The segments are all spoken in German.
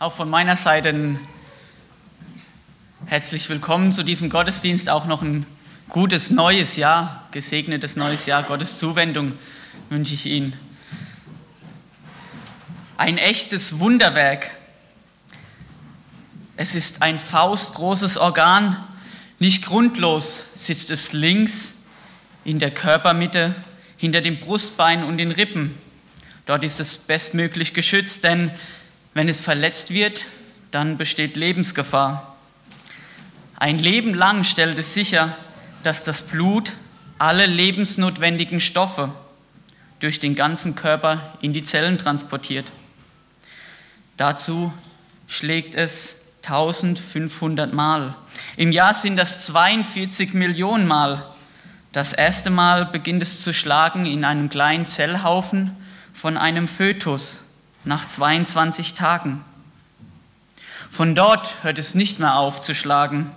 Auch von meiner Seite ein herzlich willkommen zu diesem Gottesdienst. Auch noch ein gutes neues Jahr, gesegnetes neues Jahr, Gottes Zuwendung wünsche ich Ihnen. Ein echtes Wunderwerk. Es ist ein faustgroßes Organ. Nicht grundlos sitzt es links in der Körpermitte, hinter dem Brustbein und den Rippen. Dort ist es bestmöglich geschützt, denn wenn es verletzt wird, dann besteht Lebensgefahr. Ein Leben lang stellt es sicher, dass das Blut alle lebensnotwendigen Stoffe durch den ganzen Körper in die Zellen transportiert. Dazu schlägt es 1500 Mal. Im Jahr sind das 42 Millionen Mal. Das erste Mal beginnt es zu schlagen in einem kleinen Zellhaufen von einem Fötus nach 22 Tagen. Von dort hört es nicht mehr auf zu schlagen,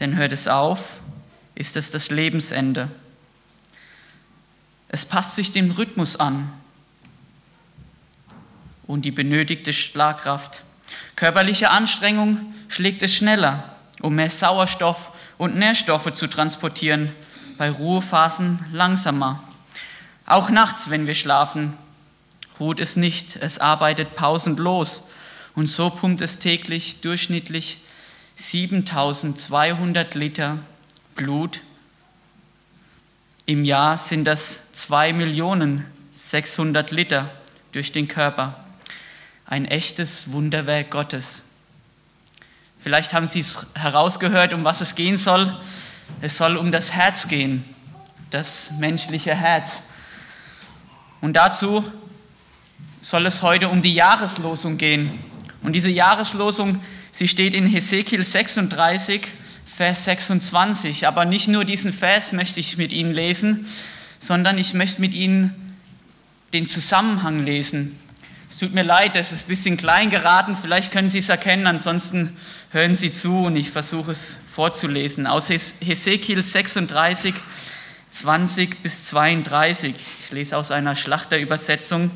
denn hört es auf, ist es das Lebensende. Es passt sich dem Rhythmus an und die benötigte Schlagkraft. Körperliche Anstrengung schlägt es schneller, um mehr Sauerstoff und Nährstoffe zu transportieren, bei Ruhephasen langsamer. Auch nachts, wenn wir schlafen, ruht es nicht, es arbeitet pausenlos und so pumpt es täglich durchschnittlich 7200 Liter Blut. Im Jahr sind das 2.600.000 Liter durch den Körper. Ein echtes Wunderwerk Gottes. Vielleicht haben Sie es herausgehört, um was es gehen soll. Es soll um das Herz gehen, das menschliche Herz. Und dazu soll es heute um die Jahreslosung gehen. Und diese Jahreslosung, sie steht in Hesekiel 36, Vers 26. Aber nicht nur diesen Vers möchte ich mit Ihnen lesen, sondern ich möchte mit Ihnen den Zusammenhang lesen. Es tut mir leid, das ist ein bisschen klein geraten, vielleicht können Sie es erkennen, ansonsten hören Sie zu und ich versuche es vorzulesen. Aus Hesekiel 36, 20 bis 32. Ich lese aus einer Schlachterübersetzung.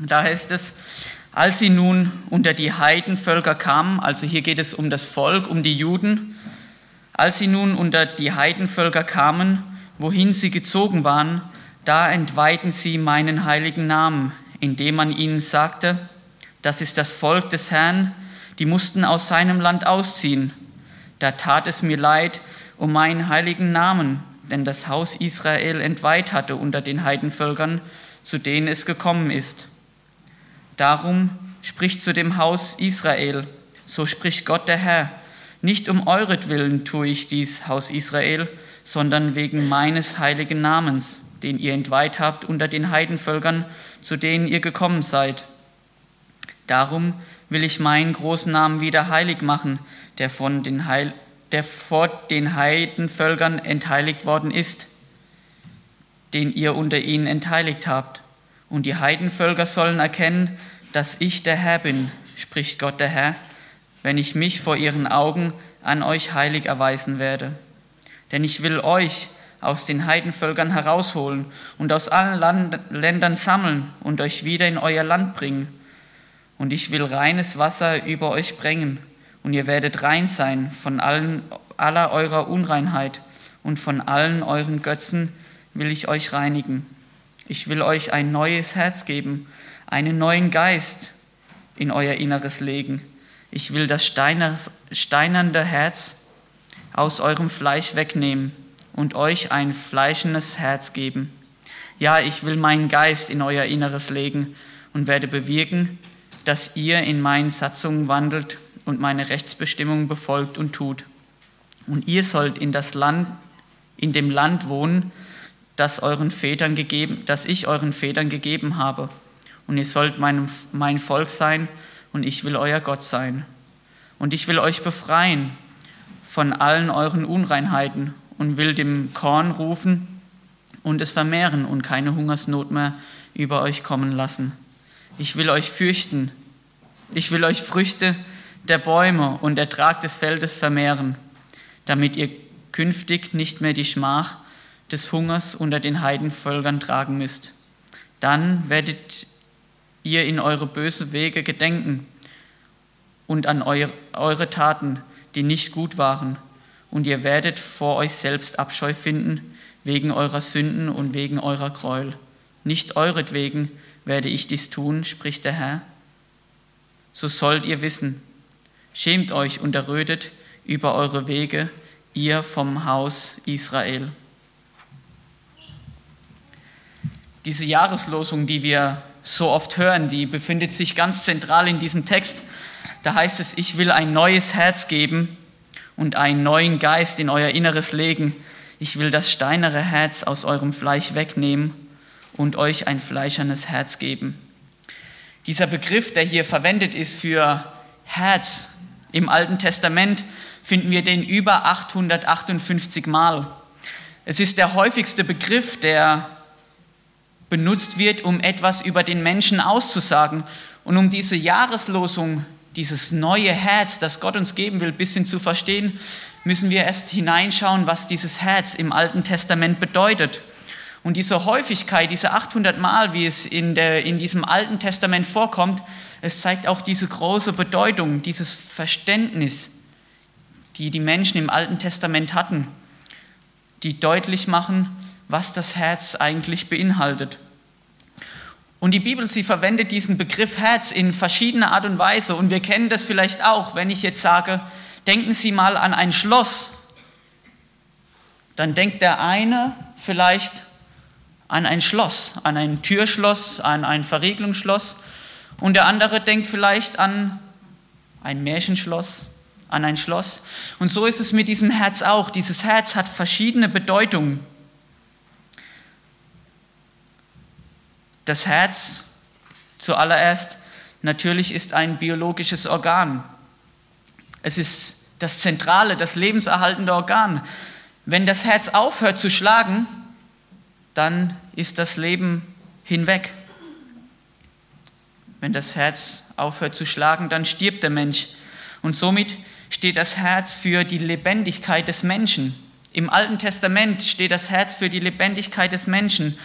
Da heißt es, als sie nun unter die Heidenvölker kamen, also hier geht es um das Volk, um die Juden, als sie nun unter die Heidenvölker kamen, wohin sie gezogen waren, da entweihten sie meinen heiligen Namen, indem man ihnen sagte, das ist das Volk des Herrn, die mussten aus seinem Land ausziehen. Da tat es mir leid um meinen heiligen Namen, denn das Haus Israel entweiht hatte unter den Heidenvölkern, zu denen es gekommen ist. Darum spricht zu dem Haus Israel, so spricht Gott der Herr, nicht um euretwillen tue ich dies, Haus Israel, sondern wegen meines heiligen Namens, den ihr entweiht habt unter den Heidenvölkern, zu denen ihr gekommen seid. Darum will ich meinen großen Namen wieder heilig machen, der von den Heil der vor den Heidenvölkern entheiligt worden ist, den ihr unter ihnen entheiligt habt. Und die Heidenvölker sollen erkennen, dass ich der Herr bin, spricht Gott der Herr, wenn ich mich vor ihren Augen an euch heilig erweisen werde. Denn ich will euch aus den Heidenvölkern herausholen und aus allen Land Ländern sammeln und euch wieder in euer Land bringen. Und ich will reines Wasser über euch bringen und ihr werdet rein sein von allen, aller eurer Unreinheit und von allen euren Götzen will ich euch reinigen. Ich will euch ein neues Herz geben, einen neuen Geist in euer Inneres legen. Ich will das steinernde Herz aus eurem Fleisch wegnehmen und euch ein fleischendes Herz geben. Ja, ich will meinen Geist in euer Inneres legen und werde bewirken, dass ihr in meinen Satzungen wandelt und meine Rechtsbestimmungen befolgt und tut. Und ihr sollt in das Land, in dem Land wohnen, das euren Vätern gegeben, das ich euren Vätern gegeben habe. Und ihr sollt mein, mein Volk sein und ich will euer Gott sein. Und ich will euch befreien von allen euren Unreinheiten und will dem Korn rufen und es vermehren und keine Hungersnot mehr über euch kommen lassen. Ich will euch fürchten. Ich will euch Früchte der Bäume und Ertrag des Feldes vermehren, damit ihr künftig nicht mehr die Schmach des Hungers unter den Heidenvölkern tragen müsst. Dann werdet ihr in eure bösen Wege gedenken und an eure Taten, die nicht gut waren. Und ihr werdet vor euch selbst Abscheu finden, wegen eurer Sünden und wegen eurer Gräuel. Nicht euretwegen werde ich dies tun, spricht der Herr. So sollt ihr wissen, schämt euch und errötet über eure Wege, ihr vom Haus Israel. Diese Jahreslosung, die wir so oft hören, die befindet sich ganz zentral in diesem Text. Da heißt es, ich will ein neues Herz geben und einen neuen Geist in euer Inneres legen. Ich will das steinere Herz aus eurem Fleisch wegnehmen und euch ein fleischernes Herz geben. Dieser Begriff, der hier verwendet ist für Herz im Alten Testament, finden wir den über 858 Mal. Es ist der häufigste Begriff, der benutzt wird, um etwas über den Menschen auszusagen. Und um diese Jahreslosung, dieses neue Herz, das Gott uns geben will, ein bisschen zu verstehen, müssen wir erst hineinschauen, was dieses Herz im Alten Testament bedeutet. Und diese Häufigkeit, diese 800 Mal, wie es in, der, in diesem Alten Testament vorkommt, es zeigt auch diese große Bedeutung, dieses Verständnis, die die Menschen im Alten Testament hatten, die deutlich machen, was das Herz eigentlich beinhaltet. Und die Bibel, sie verwendet diesen Begriff Herz in verschiedener Art und Weise. Und wir kennen das vielleicht auch, wenn ich jetzt sage, denken Sie mal an ein Schloss. Dann denkt der eine vielleicht an ein Schloss, an ein Türschloss, an ein Verriegelungsschloss. Und der andere denkt vielleicht an ein Märchenschloss, an ein Schloss. Und so ist es mit diesem Herz auch. Dieses Herz hat verschiedene Bedeutungen. Das Herz zuallererst natürlich ist ein biologisches Organ. Es ist das zentrale, das lebenserhaltende Organ. Wenn das Herz aufhört zu schlagen, dann ist das Leben hinweg. Wenn das Herz aufhört zu schlagen, dann stirbt der Mensch. Und somit steht das Herz für die Lebendigkeit des Menschen. Im Alten Testament steht das Herz für die Lebendigkeit des Menschen.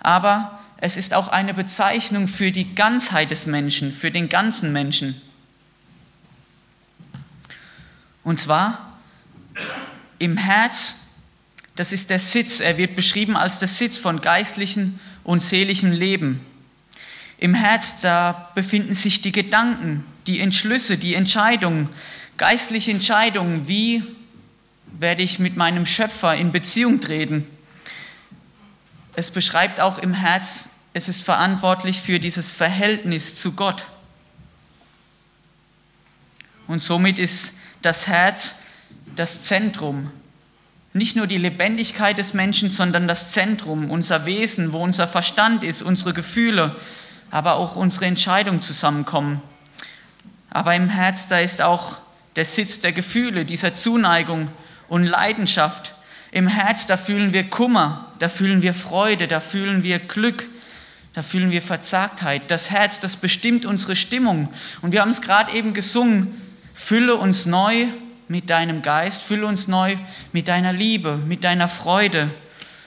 Aber es ist auch eine Bezeichnung für die Ganzheit des Menschen, für den ganzen Menschen. Und zwar im Herz, das ist der Sitz, er wird beschrieben als der Sitz von geistlichem und seelichem Leben. Im Herz, da befinden sich die Gedanken, die Entschlüsse, die Entscheidungen, geistliche Entscheidungen, wie werde ich mit meinem Schöpfer in Beziehung treten. Es beschreibt auch im Herz, es ist verantwortlich für dieses Verhältnis zu Gott. Und somit ist das Herz das Zentrum. Nicht nur die Lebendigkeit des Menschen, sondern das Zentrum, unser Wesen, wo unser Verstand ist, unsere Gefühle, aber auch unsere Entscheidungen zusammenkommen. Aber im Herz, da ist auch der Sitz der Gefühle, dieser Zuneigung und Leidenschaft. Im Herz, da fühlen wir Kummer, da fühlen wir Freude, da fühlen wir Glück, da fühlen wir Verzagtheit. Das Herz, das bestimmt unsere Stimmung. Und wir haben es gerade eben gesungen, fülle uns neu mit deinem Geist, fülle uns neu mit deiner Liebe, mit deiner Freude,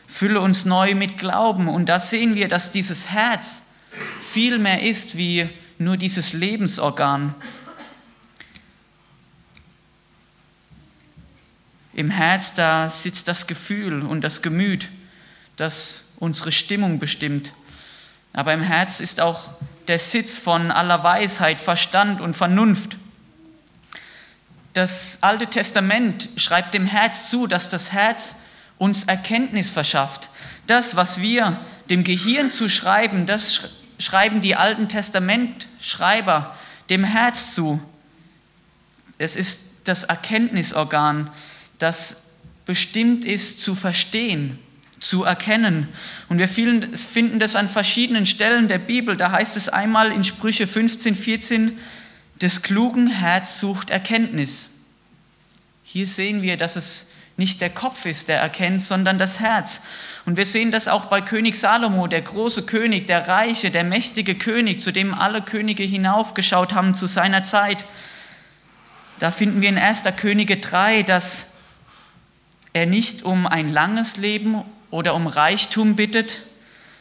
fülle uns neu mit Glauben. Und da sehen wir, dass dieses Herz viel mehr ist wie nur dieses Lebensorgan. Im Herz, da sitzt das Gefühl und das Gemüt, das unsere Stimmung bestimmt. Aber im Herz ist auch der Sitz von aller Weisheit, Verstand und Vernunft. Das Alte Testament schreibt dem Herz zu, dass das Herz uns Erkenntnis verschafft. Das, was wir dem Gehirn zuschreiben, das schreiben die Alten Testamentschreiber dem Herz zu. Es ist das Erkenntnisorgan, das bestimmt ist zu verstehen, zu erkennen. Und wir finden das an verschiedenen Stellen der Bibel. Da heißt es einmal in Sprüche 15, 14, des klugen Herz sucht Erkenntnis. Hier sehen wir, dass es nicht der Kopf ist, der erkennt, sondern das Herz. Und wir sehen das auch bei König Salomo, der große König, der reiche, der mächtige König, zu dem alle Könige hinaufgeschaut haben zu seiner Zeit. Da finden wir in 1. Könige 3, dass er nicht um ein langes Leben oder um Reichtum bittet,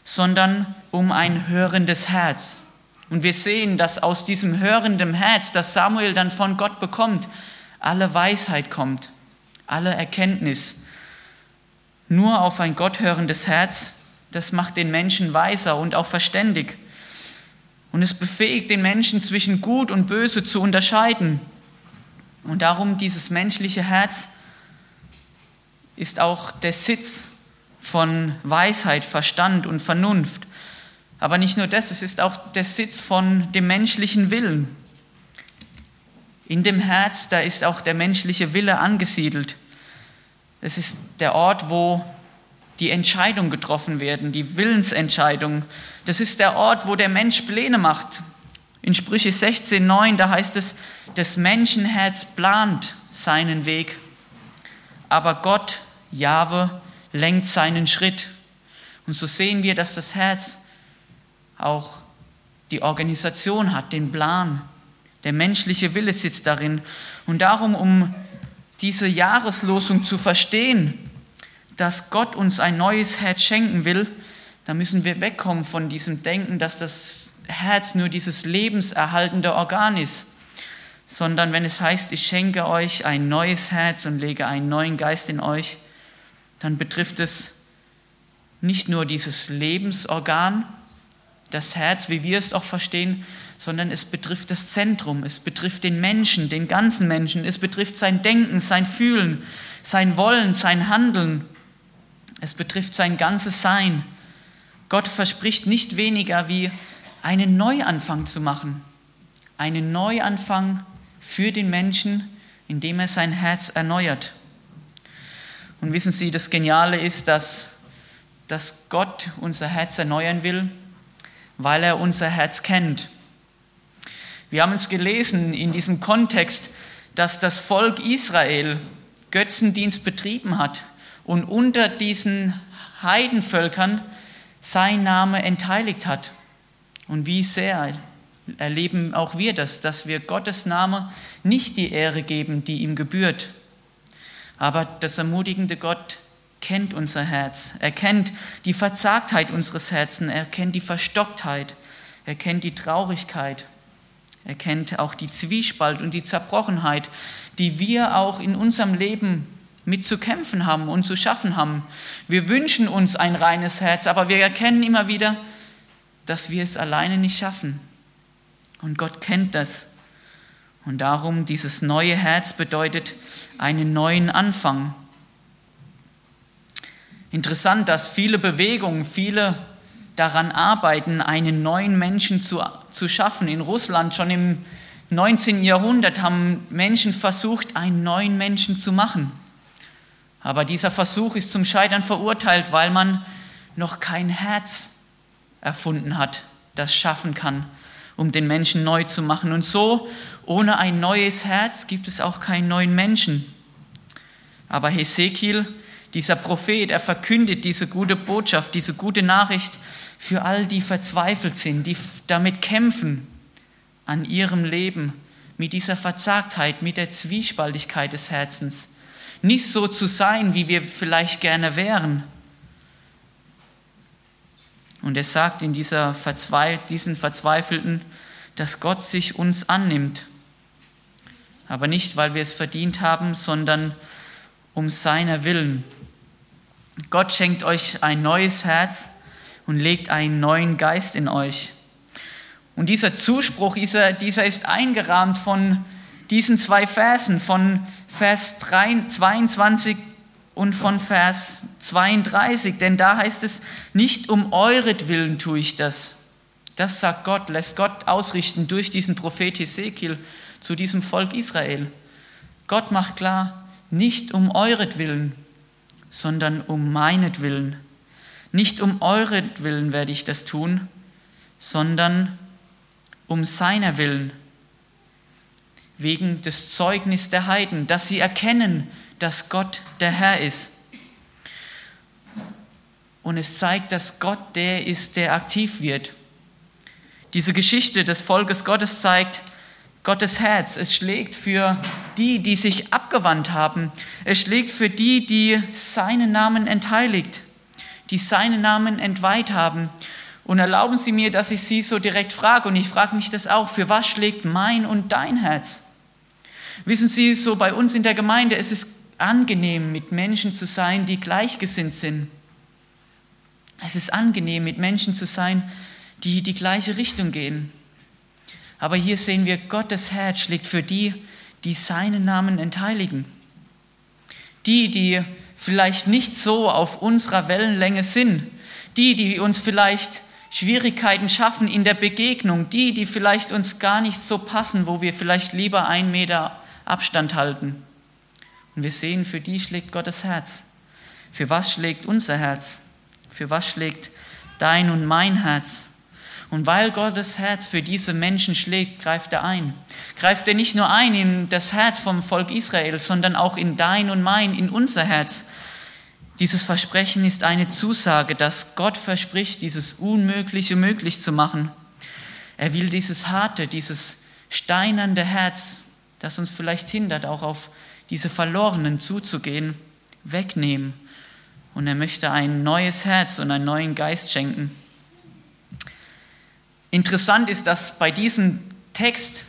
sondern um ein hörendes Herz. Und wir sehen, dass aus diesem hörenden Herz, das Samuel dann von Gott bekommt, alle Weisheit kommt, alle Erkenntnis. Nur auf ein gotthörendes Herz, das macht den Menschen weiser und auch verständig. Und es befähigt den Menschen zwischen Gut und Böse zu unterscheiden. Und darum dieses menschliche Herz ist auch der Sitz von Weisheit, Verstand und Vernunft. Aber nicht nur das, es ist auch der Sitz von dem menschlichen Willen. In dem Herz, da ist auch der menschliche Wille angesiedelt. Es ist der Ort, wo die Entscheidungen getroffen werden, die Willensentscheidung. Das ist der Ort, wo der Mensch Pläne macht. In Sprüche 16,9, da heißt es, das Menschenherz plant seinen Weg, aber Gott, Jahwe, lenkt seinen Schritt. Und so sehen wir, dass das Herz auch die Organisation hat, den Plan. Der menschliche Wille sitzt darin. Und darum, um diese Jahreslosung zu verstehen, dass Gott uns ein neues Herz schenken will, da müssen wir wegkommen von diesem Denken, dass das Herz nur dieses lebenserhaltende Organ ist, sondern wenn es heißt, ich schenke euch ein neues Herz und lege einen neuen Geist in euch, dann betrifft es nicht nur dieses Lebensorgan, das Herz, wie wir es auch verstehen, sondern es betrifft das Zentrum, es betrifft den Menschen, den ganzen Menschen, es betrifft sein Denken, sein Fühlen, sein Wollen, sein Handeln, es betrifft sein ganzes Sein. Gott verspricht nicht weniger wie einen Neuanfang zu machen, einen Neuanfang für den Menschen, indem er sein Herz erneuert. Und wissen Sie, das Geniale ist, dass, dass Gott unser Herz erneuern will, weil er unser Herz kennt. Wir haben es gelesen in diesem Kontext, dass das Volk Israel Götzendienst betrieben hat und unter diesen Heidenvölkern sein Name entheiligt hat. Und wie sehr erleben auch wir das, dass wir Gottes Name nicht die Ehre geben, die ihm gebührt. Aber das ermutigende Gott kennt unser Herz. Er kennt die Verzagtheit unseres Herzens. Er kennt die Verstocktheit. Er kennt die Traurigkeit. Er kennt auch die Zwiespalt und die Zerbrochenheit, die wir auch in unserem Leben mit zu kämpfen haben und zu schaffen haben. Wir wünschen uns ein reines Herz, aber wir erkennen immer wieder, dass wir es alleine nicht schaffen. Und Gott kennt das. Und darum dieses neue Herz bedeutet einen neuen Anfang. Interessant, dass viele Bewegungen, viele daran arbeiten, einen neuen Menschen zu, zu schaffen. In Russland schon im 19. Jahrhundert haben Menschen versucht, einen neuen Menschen zu machen. Aber dieser Versuch ist zum Scheitern verurteilt, weil man noch kein Herz erfunden hat, das schaffen kann, um den Menschen neu zu machen. Und so, ohne ein neues Herz gibt es auch keinen neuen Menschen. Aber Hesekiel, dieser Prophet, er verkündet diese gute Botschaft, diese gute Nachricht für all die verzweifelt sind, die damit kämpfen an ihrem Leben, mit dieser Verzagtheit, mit der Zwiespaltigkeit des Herzens nicht so zu sein, wie wir vielleicht gerne wären. Und er sagt in dieser Verzweif diesen Verzweifelten, dass Gott sich uns annimmt. Aber nicht, weil wir es verdient haben, sondern um seiner Willen. Gott schenkt euch ein neues Herz und legt einen neuen Geist in euch. Und dieser Zuspruch, dieser, dieser ist eingerahmt von diesen zwei Versen von Vers 22 und von Vers 32, denn da heißt es, nicht um euretwillen tue ich das. Das sagt Gott, lässt Gott ausrichten durch diesen Prophet Hesekiel zu diesem Volk Israel. Gott macht klar, nicht um euretwillen, sondern um meinetwillen. Nicht um euretwillen werde ich das tun, sondern um seiner Willen wegen des Zeugnis der Heiden, dass sie erkennen, dass Gott der Herr ist. Und es zeigt, dass Gott der ist, der aktiv wird. Diese Geschichte des Volkes Gottes zeigt, Gottes Herz, es schlägt für die, die sich abgewandt haben. Es schlägt für die, die seinen Namen entheiligt, die seinen Namen entweiht haben. Und erlauben Sie mir, dass ich Sie so direkt frage, und ich frage mich das auch, für was schlägt mein und dein Herz? Wissen Sie, so bei uns in der Gemeinde, es ist angenehm, mit Menschen zu sein, die gleichgesinnt sind. Es ist angenehm, mit Menschen zu sein, die die gleiche Richtung gehen. Aber hier sehen wir, Gottes Herz schlägt für die, die seinen Namen entheiligen. Die, die vielleicht nicht so auf unserer Wellenlänge sind. Die, die uns vielleicht Schwierigkeiten schaffen in der Begegnung, die, die vielleicht uns gar nicht so passen, wo wir vielleicht lieber einen Meter Abstand halten. Und wir sehen, für die schlägt Gottes Herz. Für was schlägt unser Herz? Für was schlägt dein und mein Herz? Und weil Gottes Herz für diese Menschen schlägt, greift er ein. Greift er nicht nur ein in das Herz vom Volk Israel, sondern auch in dein und mein, in unser Herz. Dieses Versprechen ist eine Zusage, dass Gott verspricht, dieses Unmögliche möglich zu machen. Er will dieses harte, dieses steinernde Herz, das uns vielleicht hindert, auch auf diese Verlorenen zuzugehen, wegnehmen. Und er möchte ein neues Herz und einen neuen Geist schenken. Interessant ist, dass bei diesem Text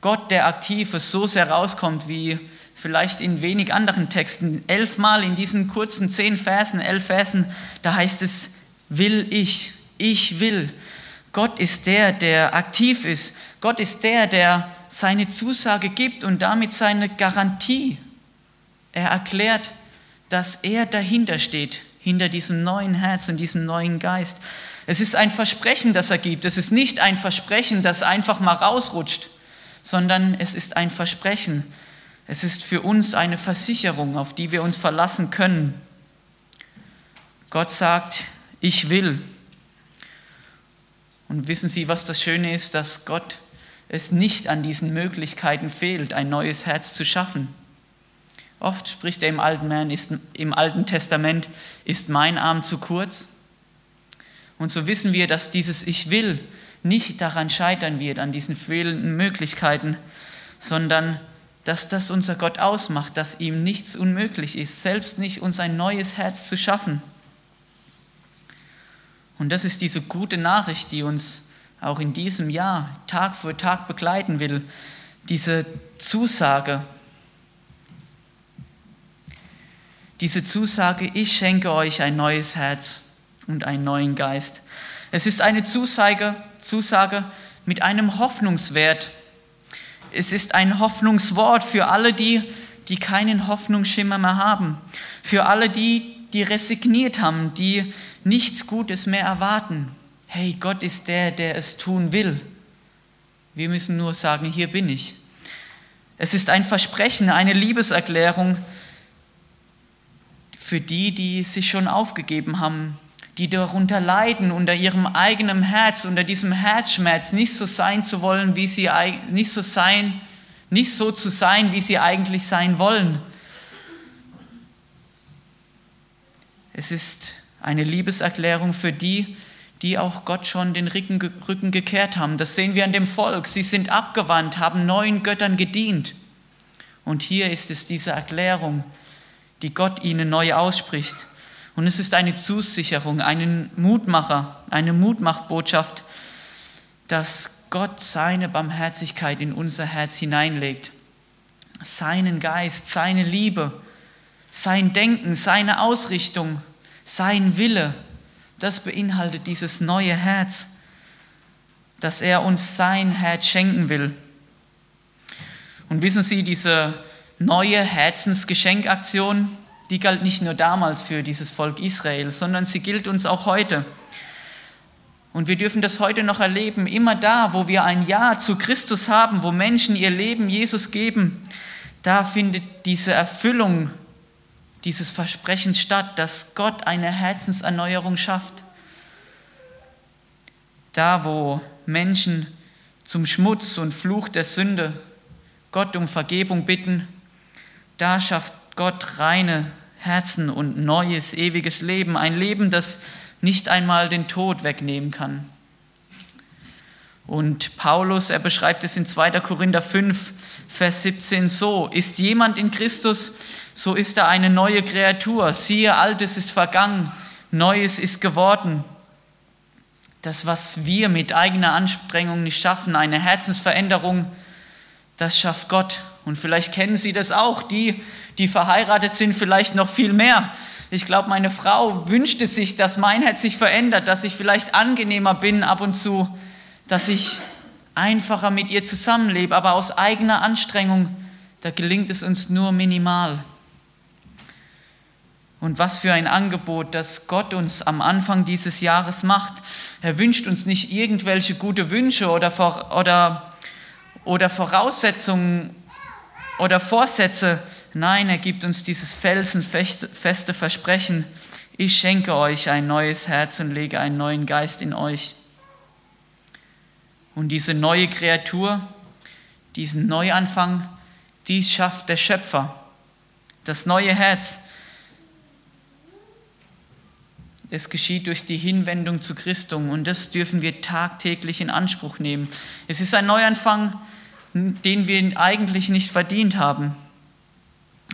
Gott, der aktiv ist, so sehr rauskommt wie vielleicht in wenig anderen Texten. Elfmal in diesen kurzen zehn Versen, elf Versen, da heißt es, will ich, ich will. Gott ist der, der aktiv ist. Gott ist der, der seine Zusage gibt und damit seine Garantie. Er erklärt, dass er dahinter steht, hinter diesem neuen Herz und diesem neuen Geist. Es ist ein Versprechen, das er gibt. Es ist nicht ein Versprechen, das einfach mal rausrutscht, sondern es ist ein Versprechen, es ist für uns eine Versicherung, auf die wir uns verlassen können. Gott sagt, ich will. Und wissen Sie, was das Schöne ist, dass Gott es nicht an diesen Möglichkeiten fehlt, ein neues Herz zu schaffen. Oft spricht er im Alten, Man, ist, im Alten Testament, ist mein Arm zu kurz? Und so wissen wir, dass dieses Ich will nicht daran scheitern wird, an diesen fehlenden Möglichkeiten, sondern dass das unser Gott ausmacht, dass ihm nichts unmöglich ist, selbst nicht uns ein neues Herz zu schaffen. Und das ist diese gute Nachricht, die uns auch in diesem Jahr Tag für Tag begleiten will, diese Zusage, diese Zusage, ich schenke euch ein neues Herz und einen neuen Geist. Es ist eine Zusage, Zusage mit einem Hoffnungswert, es ist ein Hoffnungswort für alle die, die keinen Hoffnungsschimmer mehr haben. Für alle die, die resigniert haben, die nichts Gutes mehr erwarten. Hey, Gott ist der, der es tun will. Wir müssen nur sagen, hier bin ich. Es ist ein Versprechen, eine Liebeserklärung für die, die sich schon aufgegeben haben, die darunter leiden, unter ihrem eigenen Herz, unter diesem Herzschmerz, nicht so sein zu wollen, wie sie nicht so sein, nicht so zu sein, wie sie eigentlich sein wollen. Es ist eine Liebeserklärung für die, die auch Gott schon den Rücken gekehrt haben. Das sehen wir an dem Volk. Sie sind abgewandt, haben neuen Göttern gedient. Und hier ist es diese Erklärung, die Gott ihnen neu ausspricht. Und es ist eine Zusicherung, einen Mutmacher, eine Mutmachbotschaft, dass Gott seine Barmherzigkeit in unser Herz hineinlegt. Seinen Geist, seine Liebe, sein Denken, seine Ausrichtung, sein Wille, das beinhaltet dieses neue Herz, dass er uns sein Herz schenken will. Und wissen Sie, diese neue Herzensgeschenkaktion, die galt nicht nur damals für dieses Volk Israel, sondern sie gilt uns auch heute. Und wir dürfen das heute noch erleben, immer da, wo wir ein Ja zu Christus haben, wo Menschen ihr Leben Jesus geben, da findet diese Erfüllung dieses Versprechens statt, dass Gott eine Herzenserneuerung schafft. Da, wo Menschen zum Schmutz und Fluch der Sünde Gott um Vergebung bitten, da schafft Gott reine Herzen und neues, ewiges Leben. Ein Leben, das nicht einmal den Tod wegnehmen kann. Und Paulus, er beschreibt es in 2. Korinther 5, Vers 17 so, ist jemand in Christus, so ist er eine neue Kreatur. Siehe, altes ist vergangen, neues ist geworden. das, was wir mit eigener Anstrengung nicht schaffen, eine Herzensveränderung, das schafft Gott. Und vielleicht kennen Sie das auch, die, die verheiratet sind, vielleicht noch viel mehr. Ich glaube, meine Frau wünschte sich, dass mein Herz sich verändert, dass ich vielleicht angenehmer bin ab und zu, dass ich einfacher mit ihr zusammenlebe, aber aus eigener Anstrengung, da gelingt es uns nur minimal. Und was für ein Angebot, das Gott uns am Anfang dieses Jahres macht. Er wünscht uns nicht irgendwelche gute Wünsche oder, oder, oder Voraussetzungen oder Vorsätze. Nein, er gibt uns dieses felsenfeste Versprechen. Ich schenke euch ein neues Herz und lege einen neuen Geist in euch. Und diese neue Kreatur, diesen Neuanfang, dies schafft der Schöpfer. Das neue Herz, es geschieht durch die Hinwendung zu Christum und das dürfen wir tagtäglich in Anspruch nehmen. Es ist ein Neuanfang, den wir eigentlich nicht verdient haben.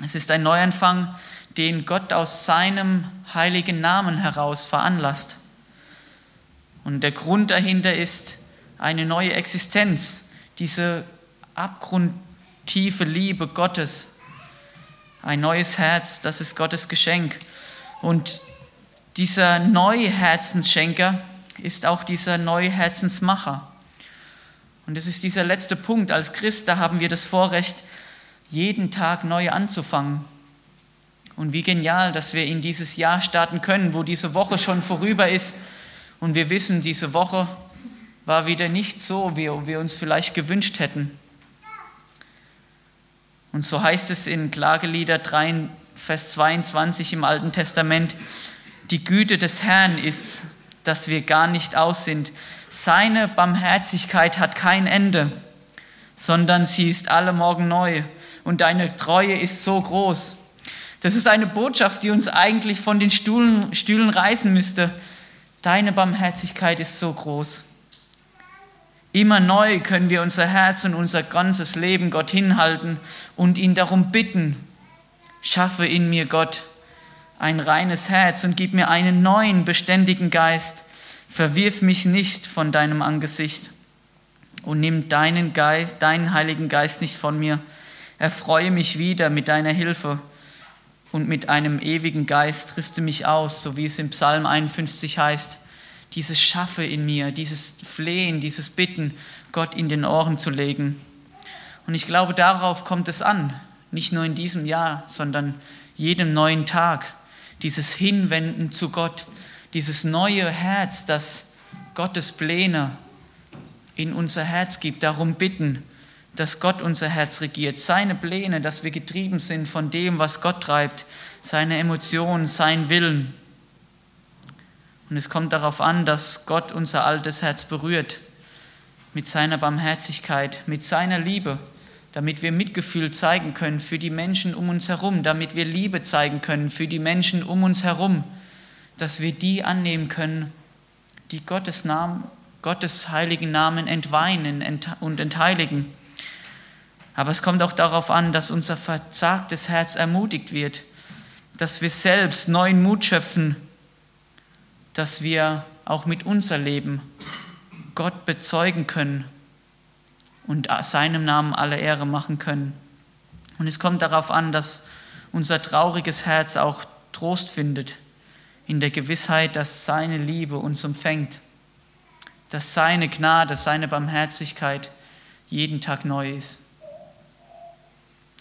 Es ist ein Neuanfang, den Gott aus seinem heiligen Namen heraus veranlasst. Und der Grund dahinter ist eine neue Existenz, diese abgrundtiefe Liebe Gottes, ein neues Herz, das ist Gottes Geschenk. Und dieser neue Herzensschenker ist auch dieser neue Herzensmacher. Und es ist dieser letzte Punkt. Als Christ, da haben wir das Vorrecht, jeden Tag neu anzufangen. Und wie genial, dass wir in dieses Jahr starten können, wo diese Woche schon vorüber ist. Und wir wissen, diese Woche war wieder nicht so, wie wir uns vielleicht gewünscht hätten. Und so heißt es in Klagelieder 3, Vers 22 im Alten Testament, die Güte des Herrn ist, dass wir gar nicht aus sind. Seine Barmherzigkeit hat kein Ende, sondern sie ist alle Morgen neu und deine Treue ist so groß. Das ist eine Botschaft, die uns eigentlich von den Stühlen, Stühlen reißen müsste. Deine Barmherzigkeit ist so groß. Immer neu können wir unser Herz und unser ganzes Leben Gott hinhalten und ihn darum bitten, schaffe in mir Gott ein reines Herz und gib mir einen neuen, beständigen Geist. Verwirf mich nicht von deinem Angesicht und nimm deinen Geist, deinen Heiligen Geist nicht von mir. Erfreue mich wieder mit deiner Hilfe und mit einem ewigen Geist rüste mich aus, so wie es im Psalm 51 heißt. Dieses Schaffe in mir, dieses Flehen, dieses Bitten, Gott in den Ohren zu legen. Und ich glaube, darauf kommt es an, nicht nur in diesem Jahr, sondern jedem neuen Tag. Dieses Hinwenden zu Gott, dieses neue Herz, das Gottes Pläne in unser Herz gibt, darum bitten, dass Gott unser Herz regiert, seine Pläne, dass wir getrieben sind von dem, was Gott treibt, seine Emotionen, sein Willen. Und es kommt darauf an, dass Gott unser altes Herz berührt mit seiner Barmherzigkeit, mit seiner Liebe damit wir Mitgefühl zeigen können für die Menschen um uns herum, damit wir Liebe zeigen können für die Menschen um uns herum, dass wir die annehmen können, die Gottes Namen, Gottes heiligen Namen entweinen und entheiligen. Aber es kommt auch darauf an, dass unser verzagtes Herz ermutigt wird, dass wir selbst neuen Mut schöpfen, dass wir auch mit unser Leben Gott bezeugen können und seinem Namen alle Ehre machen können. Und es kommt darauf an, dass unser trauriges Herz auch Trost findet in der Gewissheit, dass seine Liebe uns umfängt, dass seine Gnade, seine Barmherzigkeit jeden Tag neu ist.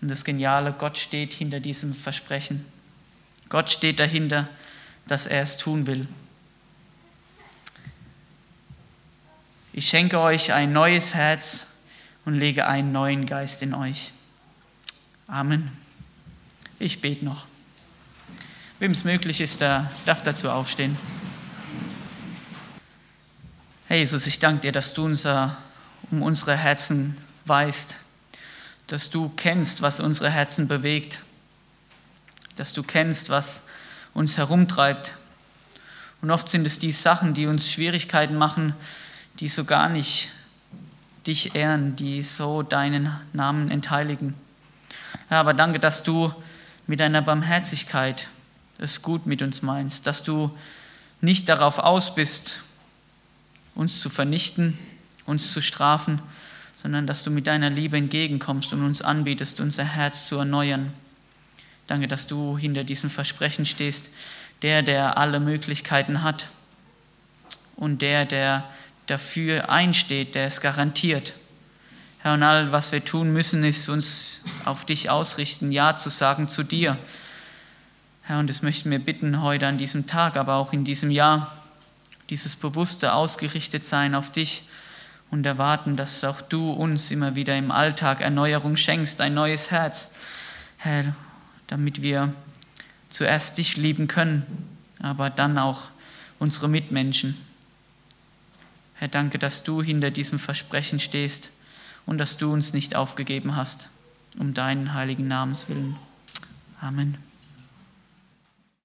Und das Geniale, Gott steht hinter diesem Versprechen. Gott steht dahinter, dass er es tun will. Ich schenke euch ein neues Herz und lege einen neuen Geist in euch. Amen. Ich bete noch. Wem es möglich ist, der darf dazu aufstehen. Herr Jesus, ich danke dir, dass du unser, um unsere Herzen weißt, dass du kennst, was unsere Herzen bewegt, dass du kennst, was uns herumtreibt. Und oft sind es die Sachen, die uns Schwierigkeiten machen, die so gar nicht dich ehren, die so deinen Namen entheiligen. Ja, aber danke, dass du mit deiner Barmherzigkeit es gut mit uns meinst, dass du nicht darauf aus bist, uns zu vernichten, uns zu strafen, sondern dass du mit deiner Liebe entgegenkommst und uns anbietest, unser Herz zu erneuern. Danke, dass du hinter diesem Versprechen stehst, der, der alle Möglichkeiten hat und der, der dafür einsteht, der es garantiert. Herr, und all, was wir tun müssen, ist uns auf dich ausrichten, Ja zu sagen zu dir. Herr, und das möchten wir bitten heute an diesem Tag, aber auch in diesem Jahr, dieses bewusste ausgerichtet sein auf dich und erwarten, dass auch du uns immer wieder im Alltag Erneuerung schenkst, ein neues Herz, Herr, damit wir zuerst dich lieben können, aber dann auch unsere Mitmenschen. Herr, danke, dass du hinter diesem Versprechen stehst und dass du uns nicht aufgegeben hast, um deinen heiligen Namens willen. Amen.